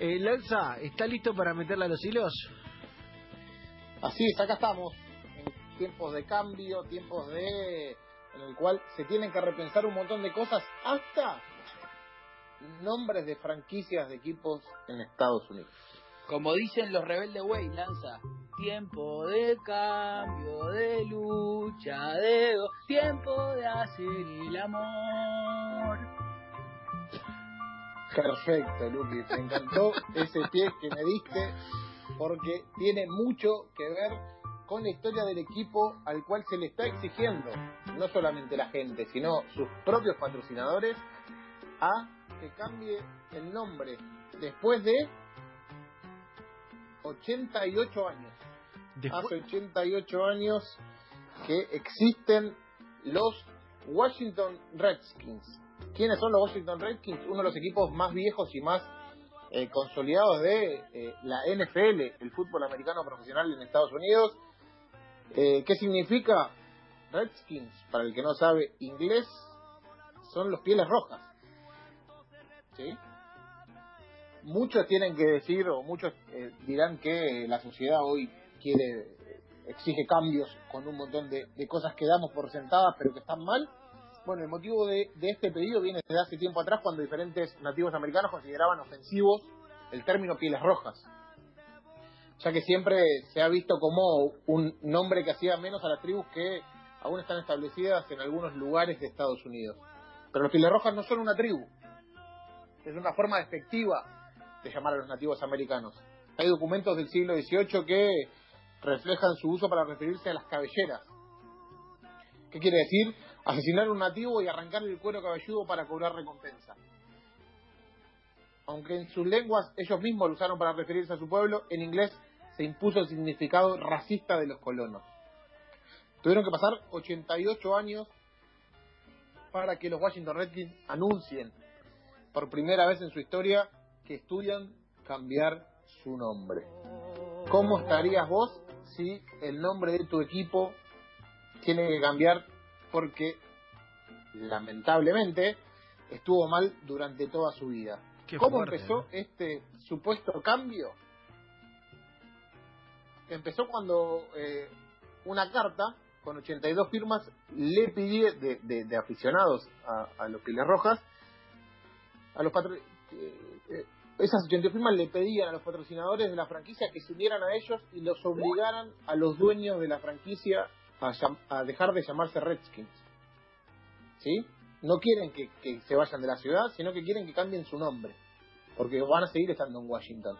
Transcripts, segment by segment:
Eh, Lanza, ¿está listo para meterle a los hilos? Así es, acá estamos, en tiempos de cambio, tiempos de en el cual se tienen que repensar un montón de cosas, hasta nombres de franquicias de equipos en Estados Unidos. Como dicen los rebeldes Way, Lanza, tiempo de cambio, de lucha, de tiempo de hacer el amor. Perfecto, Luqui, me encantó ese pie que me diste porque tiene mucho que ver con la historia del equipo al cual se le está exigiendo, no solamente la gente, sino sus propios patrocinadores, a que cambie el nombre después de 88 años. Después- Hace 88 años que existen los Washington Redskins. ¿Quiénes son los Washington Redskins? Uno de los equipos más viejos y más eh, consolidados de eh, la NFL, el fútbol americano profesional en Estados Unidos. Eh, ¿Qué significa Redskins? Para el que no sabe inglés, son los pieles rojas. ¿Sí? Muchos tienen que decir, o muchos eh, dirán que la sociedad hoy quiere, exige cambios con un montón de, de cosas que damos por sentadas, pero que están mal. Bueno, el motivo de, de este pedido viene desde hace tiempo atrás, cuando diferentes nativos americanos consideraban ofensivos el término pieles rojas, ya que siempre se ha visto como un nombre que hacía menos a las tribus que aún están establecidas en algunos lugares de Estados Unidos. Pero los pieles rojas no son una tribu, es una forma despectiva de llamar a los nativos americanos. Hay documentos del siglo XVIII que reflejan su uso para referirse a las cabelleras. ¿Qué quiere decir? Asesinar un nativo y arrancarle el cuero cabelludo para cobrar recompensa. Aunque en sus lenguas ellos mismos lo usaron para referirse a su pueblo, en inglés se impuso el significado racista de los colonos. Tuvieron que pasar 88 años para que los Washington Redskins anuncien por primera vez en su historia que estudian cambiar su nombre. ¿Cómo estarías vos si el nombre de tu equipo tiene que cambiar porque lamentablemente estuvo mal durante toda su vida? Qué ¿Cómo fuerte, empezó ¿no? este supuesto cambio? Empezó cuando eh, una carta con 82 firmas le pidió de, de- de aficionados a, a los Piles Rojas, a los patro- eh, eh, esas 82 firmas le pedían a los patrocinadores de la franquicia que se unieran a ellos y los obligaran a los dueños de la franquicia a, a dejar de llamarse Redskins. ¿Sí? No quieren que, que se vayan de la ciudad, sino que quieren que cambien su nombre, porque van a seguir estando en Washington.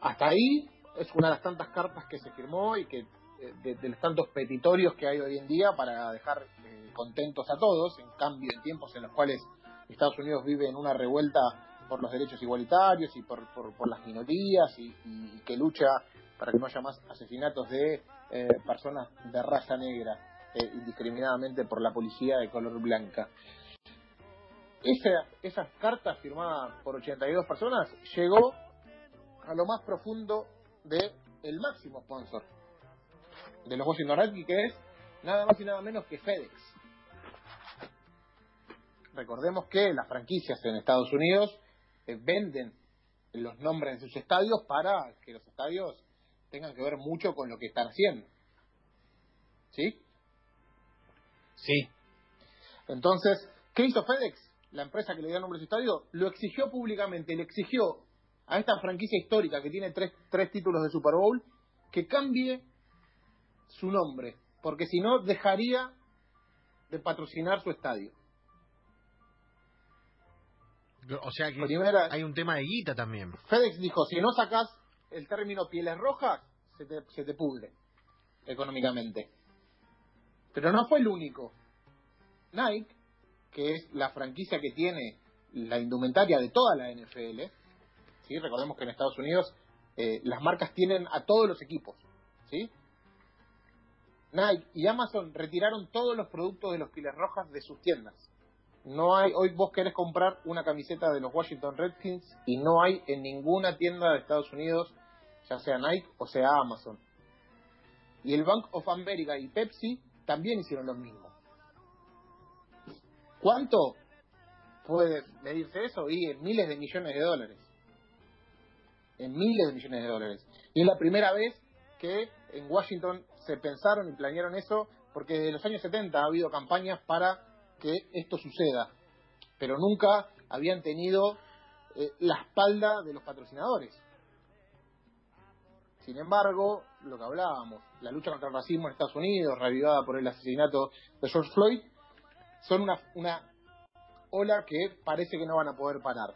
Hasta ahí es una de las tantas cartas que se firmó y que eh, de, los tantos petitorios que hay hoy en día para dejar eh, contentos a todos, en cambio en tiempos en los cuales Estados Unidos vive en una revuelta por los derechos igualitarios y por, por, las minorías y que lucha para que no haya más asesinatos de eh, personas de raza negra eh, indiscriminadamente por la policía de color blanca. Esa, esas cartas firmadas por 82 personas llegó a lo más profundo de el máximo sponsor de los Washington Redskins, que es nada más y nada menos que FedEx. Recordemos que las franquicias en Estados Unidos eh, venden los nombres de sus estadios para que los estadios tengan que ver mucho con lo que están haciendo. ¿Sí? Sí. Entonces, ¿qué hizo FedEx? La empresa que le dio nombre a su estadio, lo exigió públicamente, le exigió a esta franquicia histórica que tiene tres, tres títulos de Super Bowl que cambie su nombre, porque si no dejaría de patrocinar su estadio. O sea que Primera- hay un tema de guita también. FedEx dijo, si no sacas el término pieles rojas, se te, se te pudre económicamente. Pero no fue el único. Nike, que es la franquicia que tiene la indumentaria de toda la NFL, ¿sí? recordemos que en Estados Unidos eh, las marcas tienen a todos los equipos. ¿sí? Nike y Amazon retiraron todos los productos de los Piles Rojas de sus tiendas. No hay, hoy vos querés comprar una camiseta de los Washington Redskins y no hay en ninguna tienda de Estados Unidos, ya sea Nike o sea Amazon. Y el Bank of America y Pepsi también hicieron lo mismo. ¿Cuánto? puede medirse eso? Y en miles de millones de dólares. En miles de millones de dólares. Y es la primera vez que en Washington se pensaron y planearon eso, porque desde los años 70 ha habido campañas para que esto suceda, pero nunca habían tenido eh, la espalda de los patrocinadores. Sin embargo, lo que hablábamos, la lucha contra el racismo en Estados Unidos, revivada por el asesinato de George Floyd, son una, una ola que parece que no van a poder parar.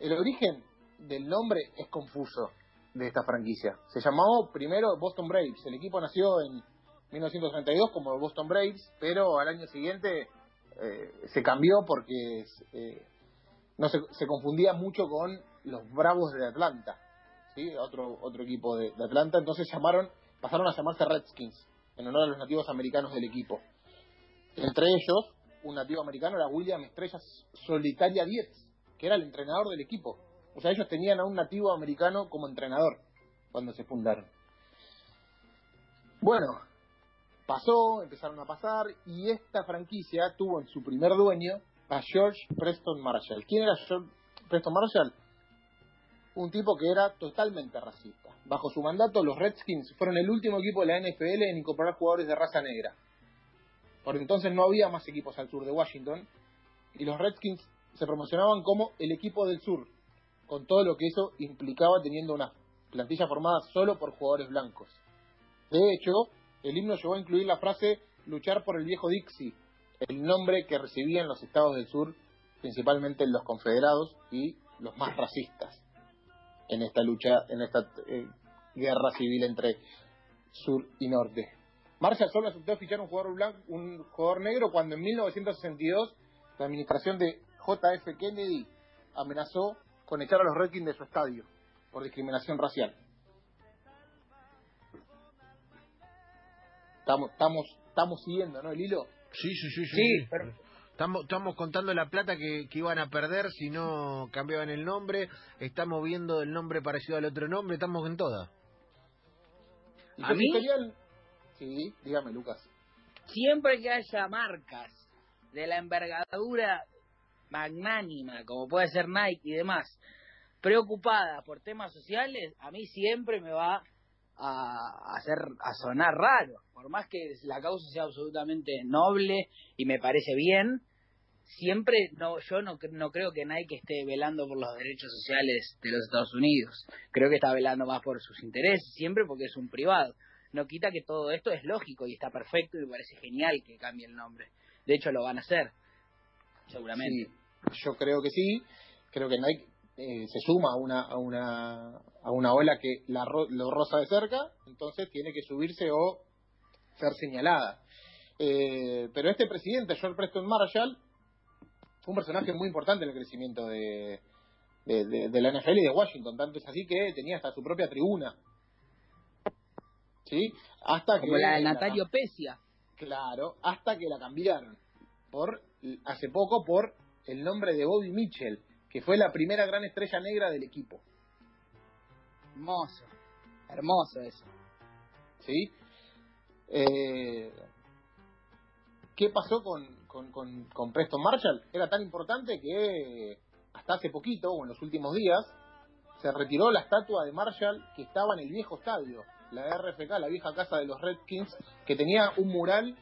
El origen del nombre es confuso de esta franquicia. Se llamó primero Boston Braves. El equipo nació en 1932 como Boston Braves, pero al año siguiente eh, se cambió porque eh, no se, se, confundía mucho con los Bravos de Atlanta, ¿sí? otro otro equipo de, de, Atlanta. Entonces llamaron, pasaron a llamarse Redskins en honor a los nativos americanos del equipo. Entre ellos, un nativo americano era William Estrellas Solitaria Dietz, que era el entrenador del equipo. O sea, ellos tenían a un nativo americano como entrenador cuando se fundaron. Bueno, pasó, empezaron a pasar, y esta franquicia tuvo en su primer dueño a George Preston Marshall. ¿Quién era George Preston Marshall? Un tipo que era totalmente racista. Bajo su mandato, los Redskins fueron el último equipo de la NFL en incorporar jugadores de raza negra. Por entonces no había más equipos al sur de Washington, y los Redskins se promocionaban como el equipo del sur, con todo lo que eso implicaba teniendo una plantilla formada solo por jugadores blancos. De hecho, el himno llegó a incluir la frase luchar por el viejo Dixie, el nombre que recibían los estados del sur, principalmente los confederados y los más racistas en esta lucha, en esta eh, guerra civil entre sur y norte. Marshall solo aceptó fichar un jugador blanco, un jugador negro cuando en 1962 la administración de JF Kennedy amenazó con echar a los Redskins de su estadio por discriminación racial. Estamos, estamos, estamos siguiendo, ¿no? El hilo. Sí, sí, sí, sí. Sí, pero Estamos, estamos contando la plata que, que iban a perder si no cambiaban el nombre. Estamos viendo el nombre parecido al otro nombre. Estamos en toda. ¿Y ¿A mí? editorial? Sí, dígame, Lucas. siempre que haya marcas de la envergadura magnánima, como puede ser Nike y demás, preocupadas por temas sociales, a mí siempre me va a hacer a sonar raro. Por más que la causa sea absolutamente noble y me parece bien, siempre no yo no, no creo que Nike esté velando por los derechos sociales de los Estados Unidos. Creo que está velando más por sus intereses, siempre porque es un privado. No quita que todo esto es lógico y está perfecto y parece genial que cambie el nombre. De hecho, lo van a hacer, seguramente. Yo creo que sí. Creo que Nike eh, se suma a una, a una, a una ola que la, ro- lo roza de cerca, entonces tiene que subirse o ser señalada. Eh, pero este presidente, George Preston Marshall, fue un personaje muy importante en el crecimiento de, de, de- de la NFL y de Washington. Tanto es así que tenía hasta su propia tribuna. ¿Sí? Hasta Como que la de la- Natalio Pesia. Claro, hasta que la cambiaron. Por hace poco por el nombre de Bobby Mitchell, que fue la primera gran estrella negra del equipo. Hermoso. Hermoso eso. ¿Sí? Eh, ¿Qué pasó con, con, con, con Preston Marshall? Era tan importante que hasta hace poquito, o en los últimos días, se retiró la estatua de Marshall que estaba en el viejo estadio, la RFK, la vieja casa de los Redskins, que tenía un mural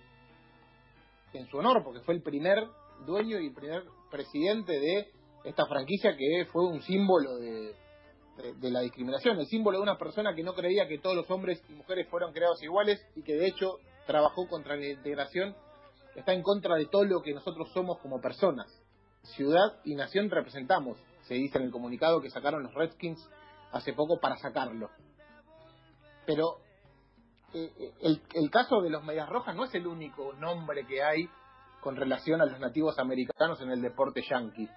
en su honor, porque fue el primer dueño y el primer presidente de esta franquicia que fue un símbolo de, de, la discriminación, el símbolo de una persona que no creía que todos los hombres y mujeres fueran creados iguales y que de hecho trabajó contra la integración, está en contra de todo lo que nosotros somos como personas. Ciudad y nación representamos, se dice en el comunicado que sacaron los Redskins hace poco para sacarlo. Pero eh, eh, el, el caso de los Medias Rojas no es el único nombre que hay con relación a los nativos americanos en el deporte yankee.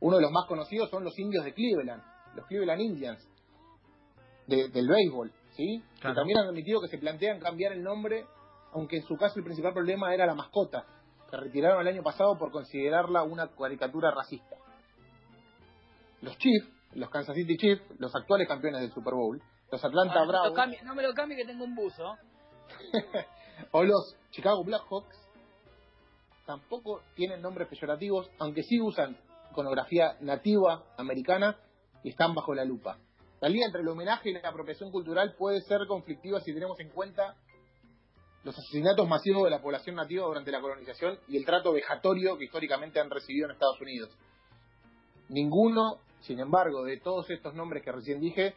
Uno de los más conocidos son los indios de Cleveland, los Cleveland Indians, de- del béisbol, ¿sí? Claro. Que también han admitido que se plantean cambiar el nombre, aunque en su caso el principal problema era la mascota, que retiraron el año pasado por considerarla una caricatura racista. Los Chiefs, los Kansas City Chiefs, los actuales campeones del Super Bowl, los Atlanta Ah, no, cambie, no me lo cambie que tengo un buzo. o los Chicago Blackhawks tampoco tienen nombres peyorativos, aunque sí usan iconografía nativa americana y están bajo la lupa. La línea entre el homenaje y la apropiación cultural puede ser conflictiva si tenemos en cuenta los asesinatos masivos de la población nativa durante la colonización y el trato vejatorio que históricamente han recibido en Estados Unidos. Ninguno, sin embargo, de todos estos nombres que recién dije,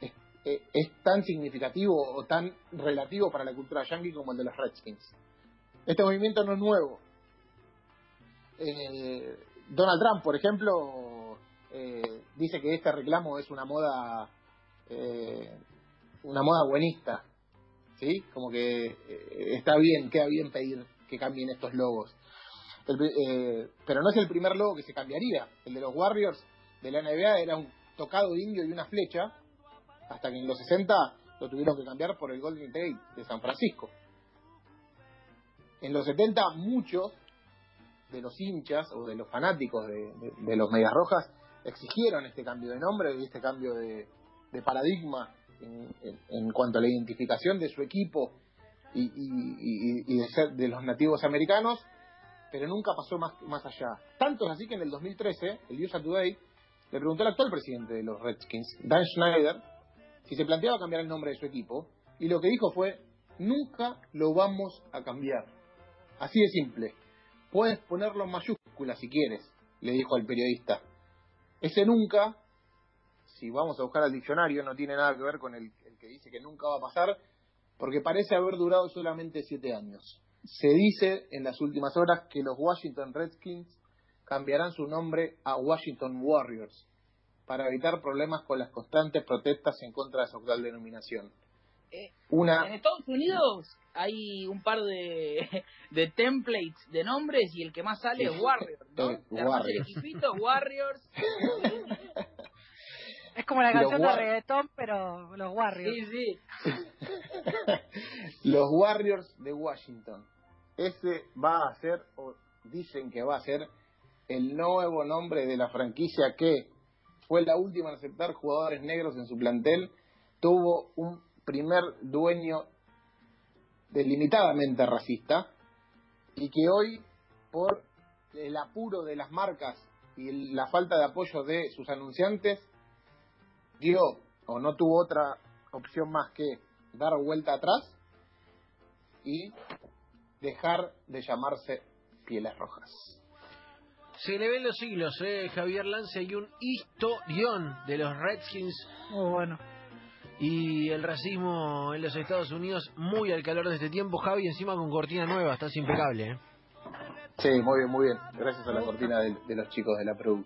es, eh, tan significativo o tan relativo para la cultura yankee como el de los Redskins. Este movimiento no es nuevo. Donald Trump, por ejemplo, eh, dice que este reclamo es una moda, eh, una moda buenista, ¿sí? Como que eh, está bien, queda bien pedir que cambien estos logos. Eh, pero no es el primer logo que se cambiaría. El de los Warriors de la NBA era un tocado indio y una flecha, hasta que en los 60 lo tuvieron que cambiar por el Golden State de San Francisco. En los 70 muchos de los hinchas o de los fanáticos de, los Medias Rojas exigieron este cambio de nombre y este cambio de, paradigma en, cuanto a la identificación de su equipo y- y de ser de los nativos americanos, pero nunca pasó más, más allá. Tanto es así que en el 2013, el USA Today le preguntó al actual presidente de los Redskins, Dan Schneider, si se planteaba cambiar el nombre de su equipo, y lo que dijo fue, nunca lo vamos a cambiar. Así de simple. Puedes ponerlo en mayúsculas si quieres, le dijo al periodista. Ese nunca, si vamos a buscar al diccionario, no tiene nada que ver con el, el que dice que nunca va a pasar, porque parece haber durado solamente siete años. Se dice en las últimas horas que los Washington Redskins cambiarán su nombre a Washington Warriors para evitar problemas con las constantes protestas en contra de su actual denominación. Eh, Una En Estados Unidos hay un par de, de templates de nombres y el que más sale es Warriors, ¿no? El equipito, Warriors. Es como la canción de War- reggaetón, pero los Warriors. Sí, sí. los Warriors de Washington. Ese va a ser, o dicen que va a ser, el nuevo nombre de la franquicia que fue la última en aceptar jugadores negros en su plantel. Tuvo un primer dueño delimitadamente racista y que hoy, por el apuro de las marcas y el- la falta de apoyo de sus anunciantes, dio o no tuvo otra opción más que dar vuelta atrás y dejar de llamarse Pieles Rojas. Se le ven los siglos, eh, Javier Lance, y un historión de los Redskins Muy bueno. Y el racismo en los Estados Unidos muy al calor de este tiempo. Javi, encima con cortina nueva, estás impecable. ¿eh? Sí, muy bien, muy bien. Gracias a la cortina de, los chicos de la Produ.